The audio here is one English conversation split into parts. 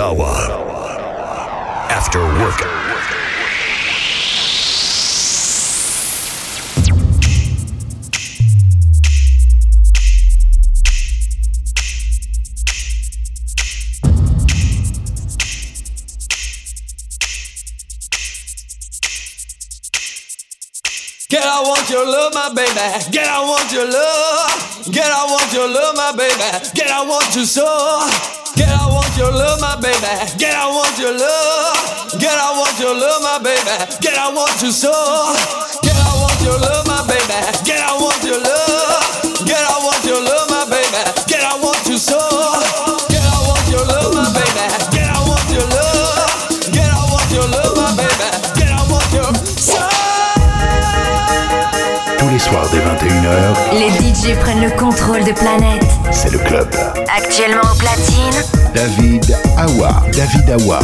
Hour. After work. Get I want your love, my baby. Get I want your love. Get I want your love, my baby. Get I want you so. Get I want your love, my baby. Get I want your love. Get I want your love, my baby. Get I want your soul. Get I want your love, my baby. Get I want your love. soirs dès 21h, les DJ prennent le contrôle de planète. C'est le club. Actuellement au platine, David Awa. David Awa.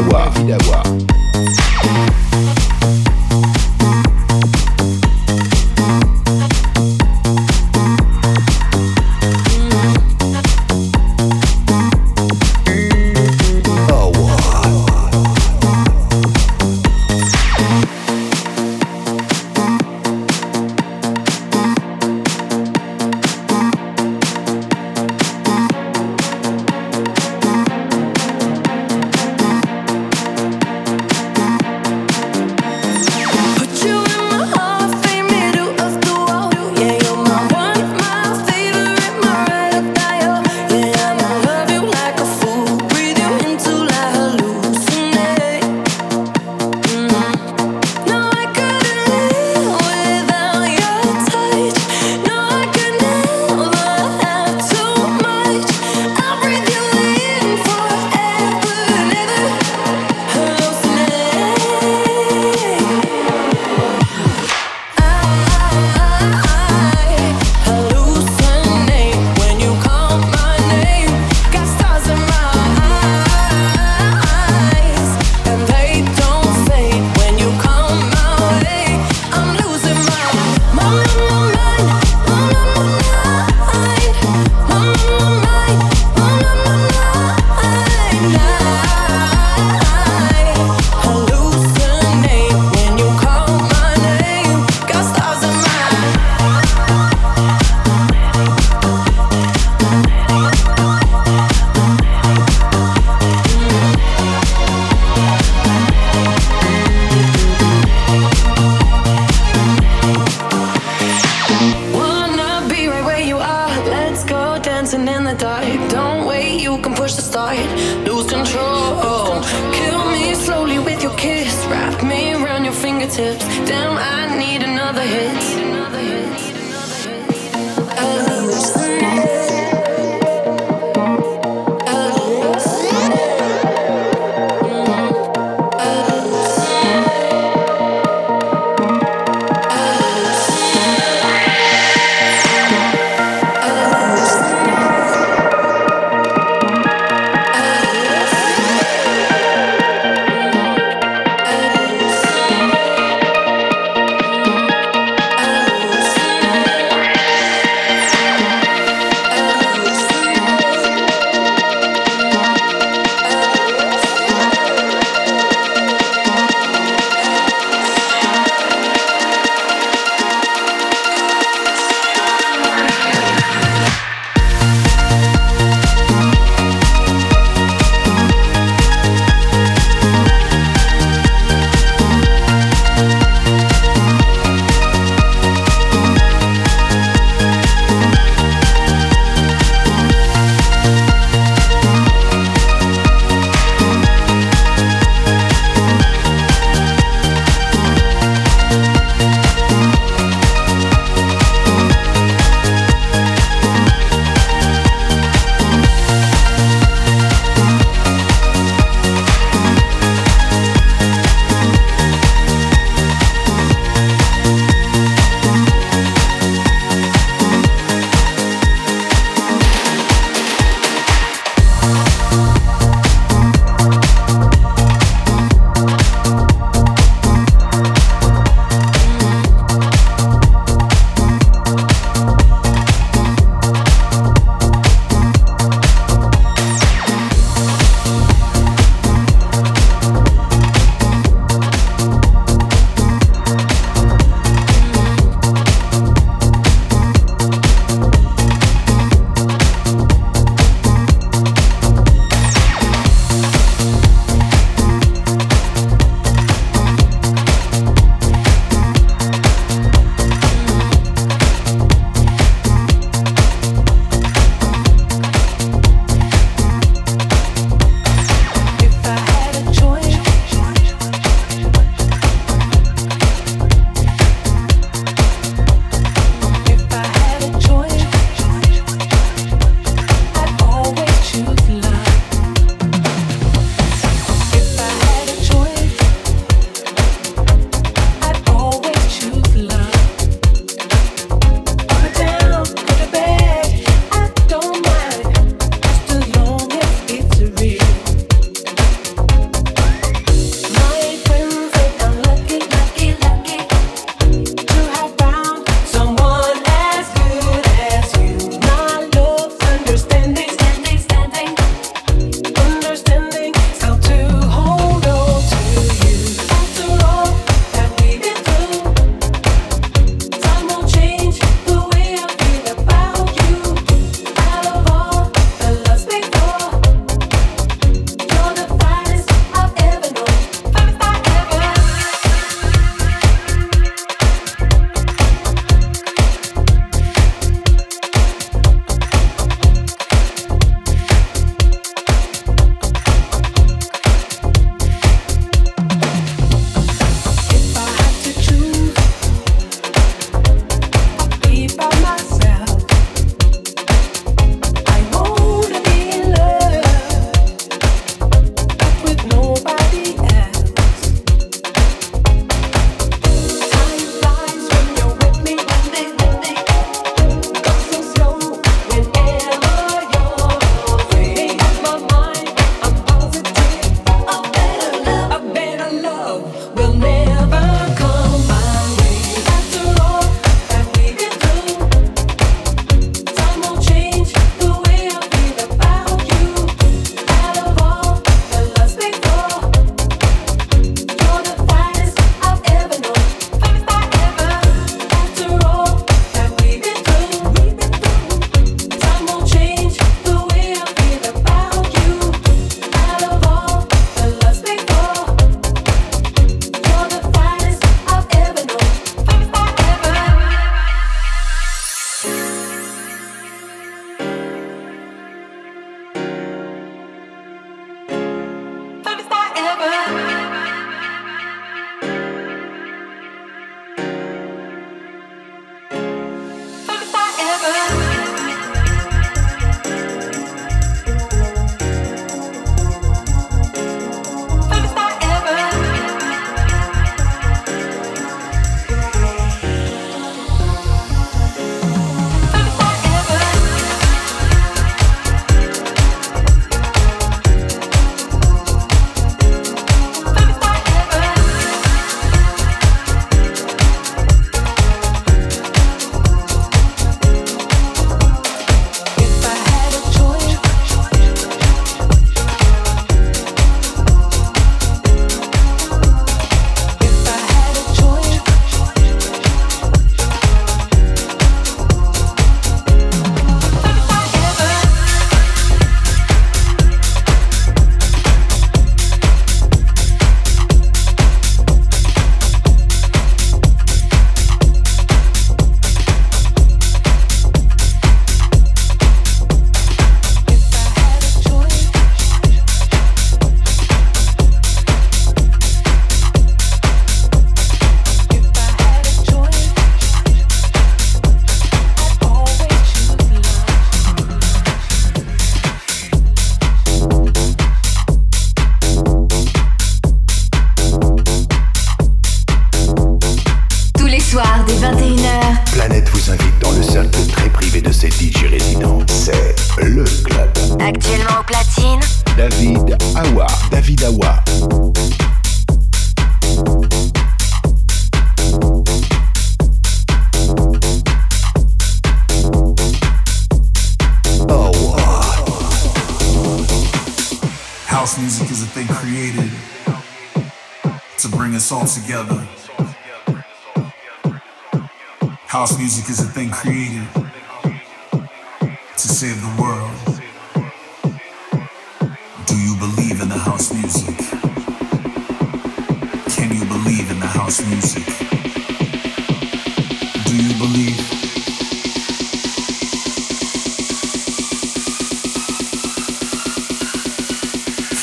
David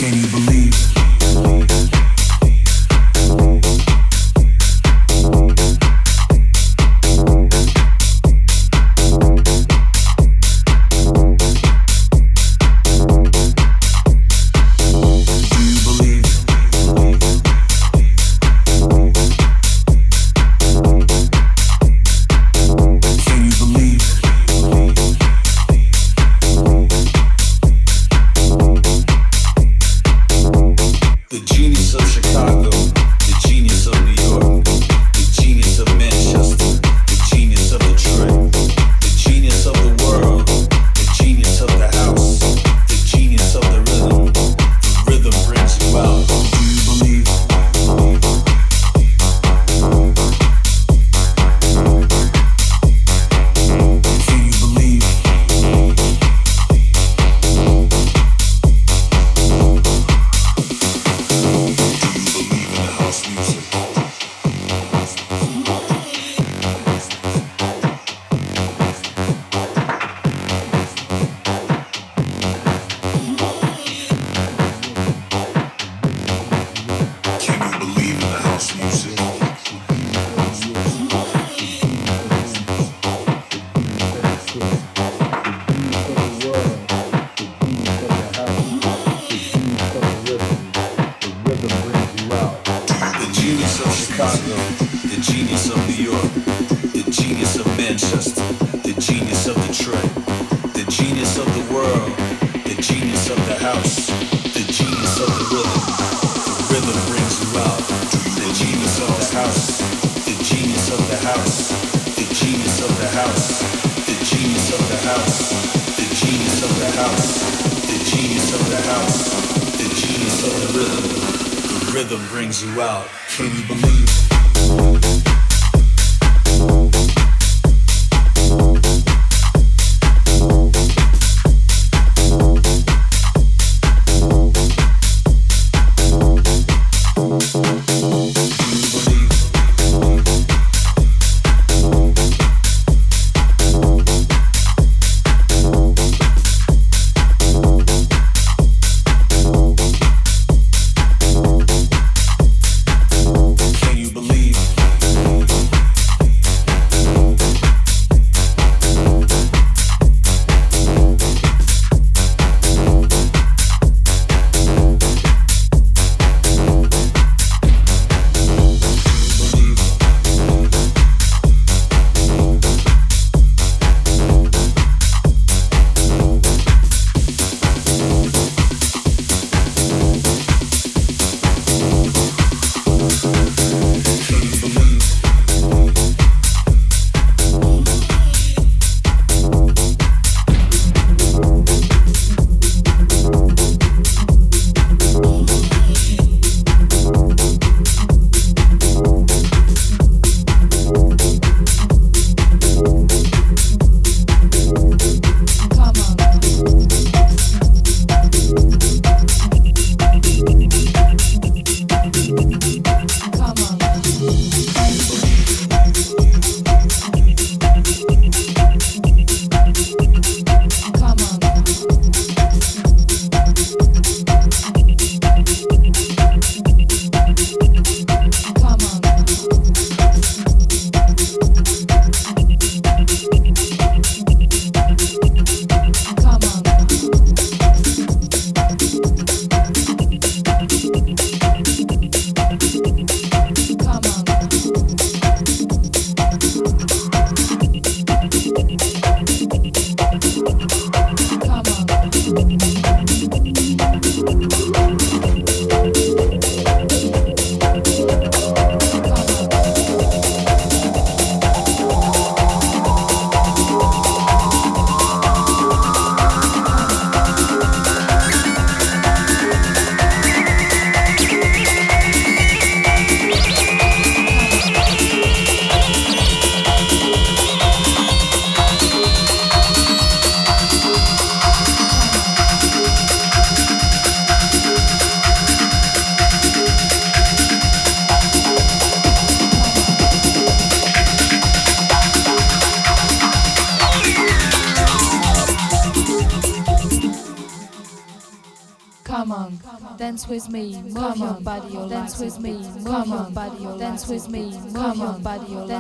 can you believe? the genius of the house, the genius of the house, the genius of the house, the genius of the rhythm. The rhythm brings you out. Can you believe?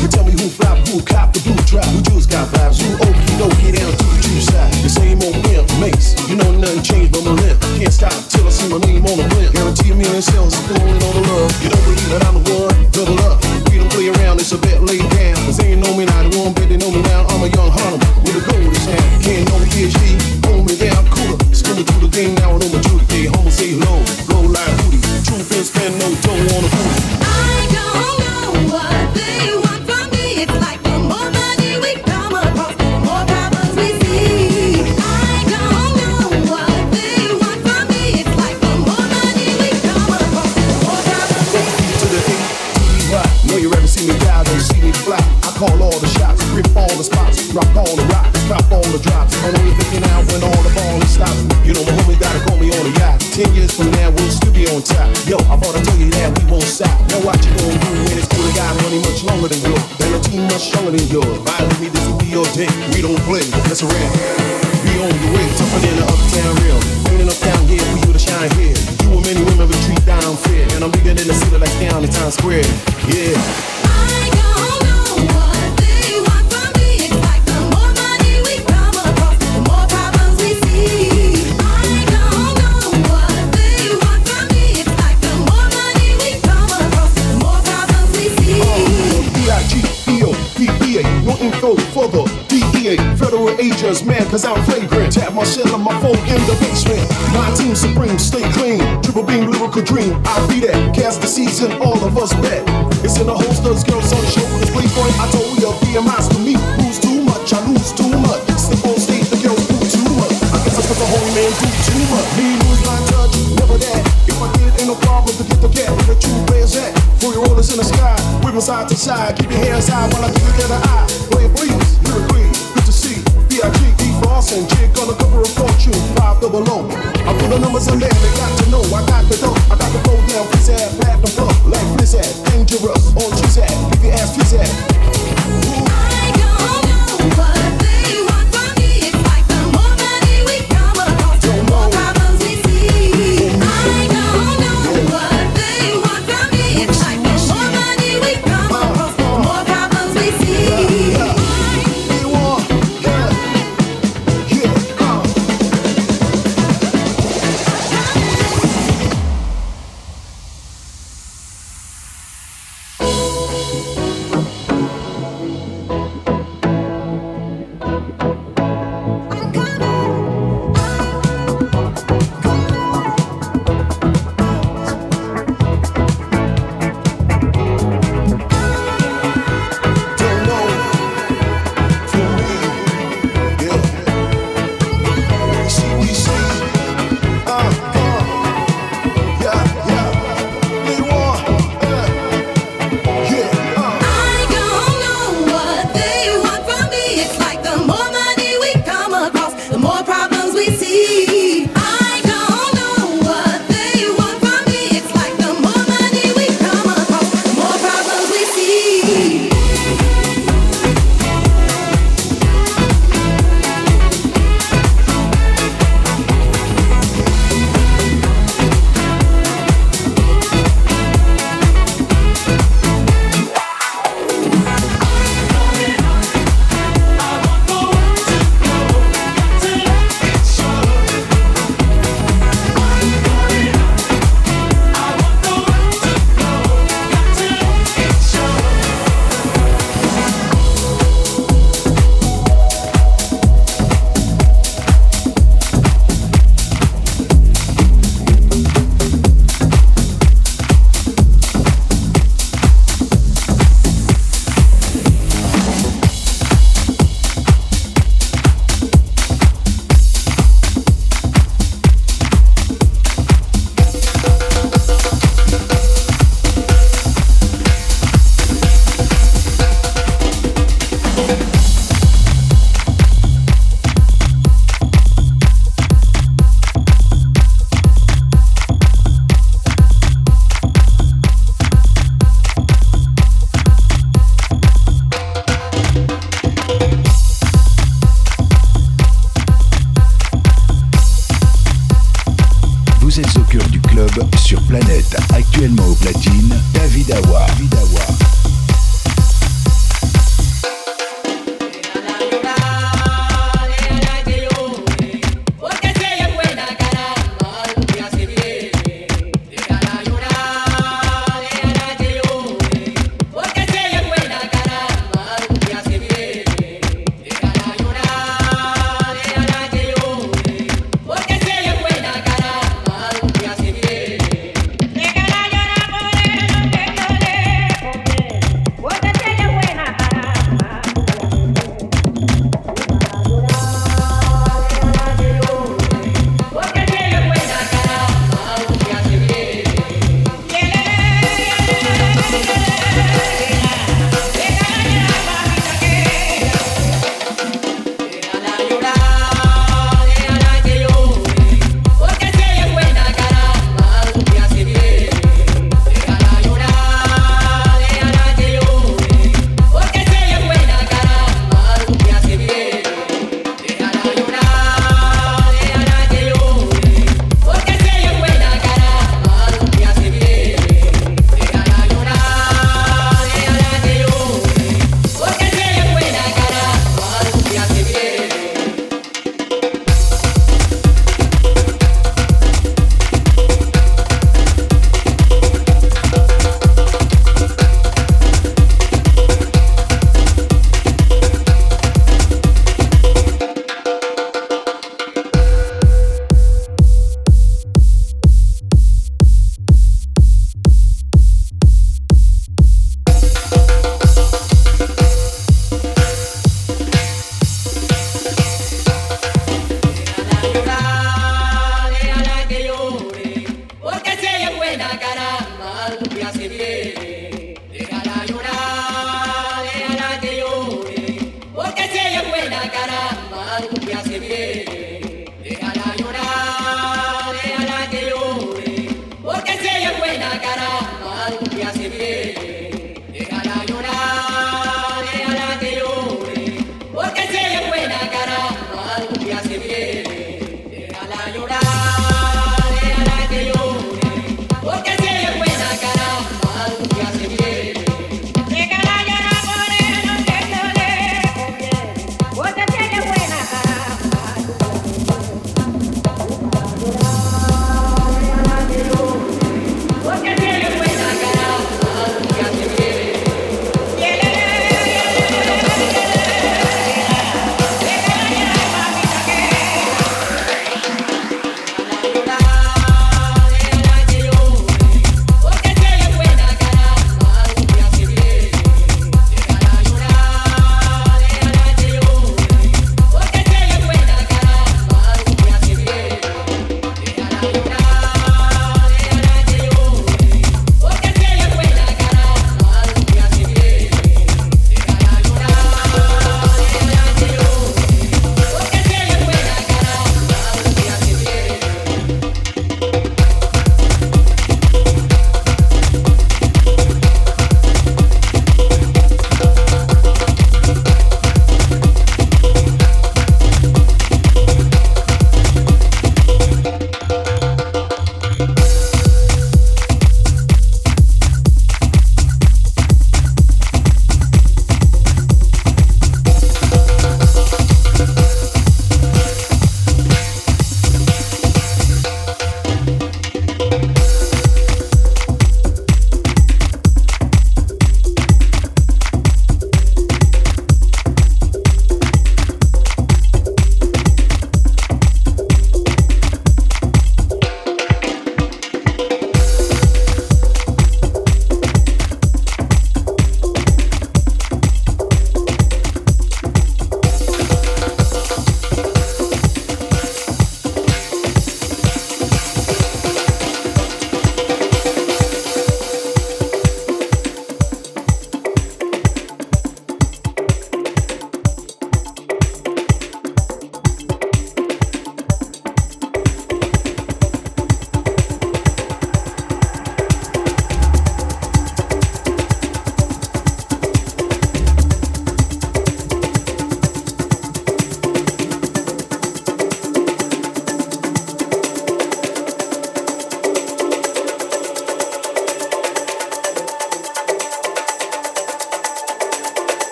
But tell me who flop, who cop, the blue drop, who just got vibes, who okie dokie down to the true side. The same old pimp, mace. You know nothing changed but my limp. Can't stop till I see my name on the blimp. Guarantee a million sales, I'm feeling all the love. You don't believe that I'm the one? Double up. We don't play around, it's a bet laid down. Cause they ain't know me now, the one bet they know me now. I'm a young hunter with a golden hand. Can't know me, is she? Hold me down, cooler. School to the thing now, I know my Hey, Homo say hello, low line booty. Truth is, spend no dough on a booty. Drop all the rocks, drop all the drops. Only thinking out when all the ball is stopped. You know my homie gotta call me on the yacht. Ten years from now we'll still be on top. Yo, I ought to tell you that we won't stop. Now what you gonna do when it's cool? got money much longer than yours, and a team much stronger than yours. Ride with me, this will be your day. We don't play, that's a rap. Be on your way, tougher than the uptown real. Ain't up down here we gonna shine here. You and many women retreat down fair, and I'm bigger than the city like down in Times Square. Yeah. Agents, man, cause I'm flagrant. Tap my shell on my phone in the basement. My team supreme, stay clean. Triple beam, lyrical dream. I'll be that. Cast the season, all of us bet. It's in the holsters, girls on shoulders. Wait for it, I told you, BMI's to me. Lose too much, I lose too much. Step on stage, the girls do too much. I guess that's cause the holy man do too much. Me lose my touch, never that. If I get it, ain't no problem to get the cat. The truth bears at. Your rollers in the sky, wiggle side to side. Keep your hands high while I give you the eye. Play it please, lyrically, see. B.I.G.E. Boston, jig on the cover of Fortune, five double O. I put the numbers in there, they got to know. I got the dope, I got the flow down, fizz at, platinum flow, like fizz at, dangerous, on cheese at, keep your ass fizz at.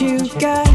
you got.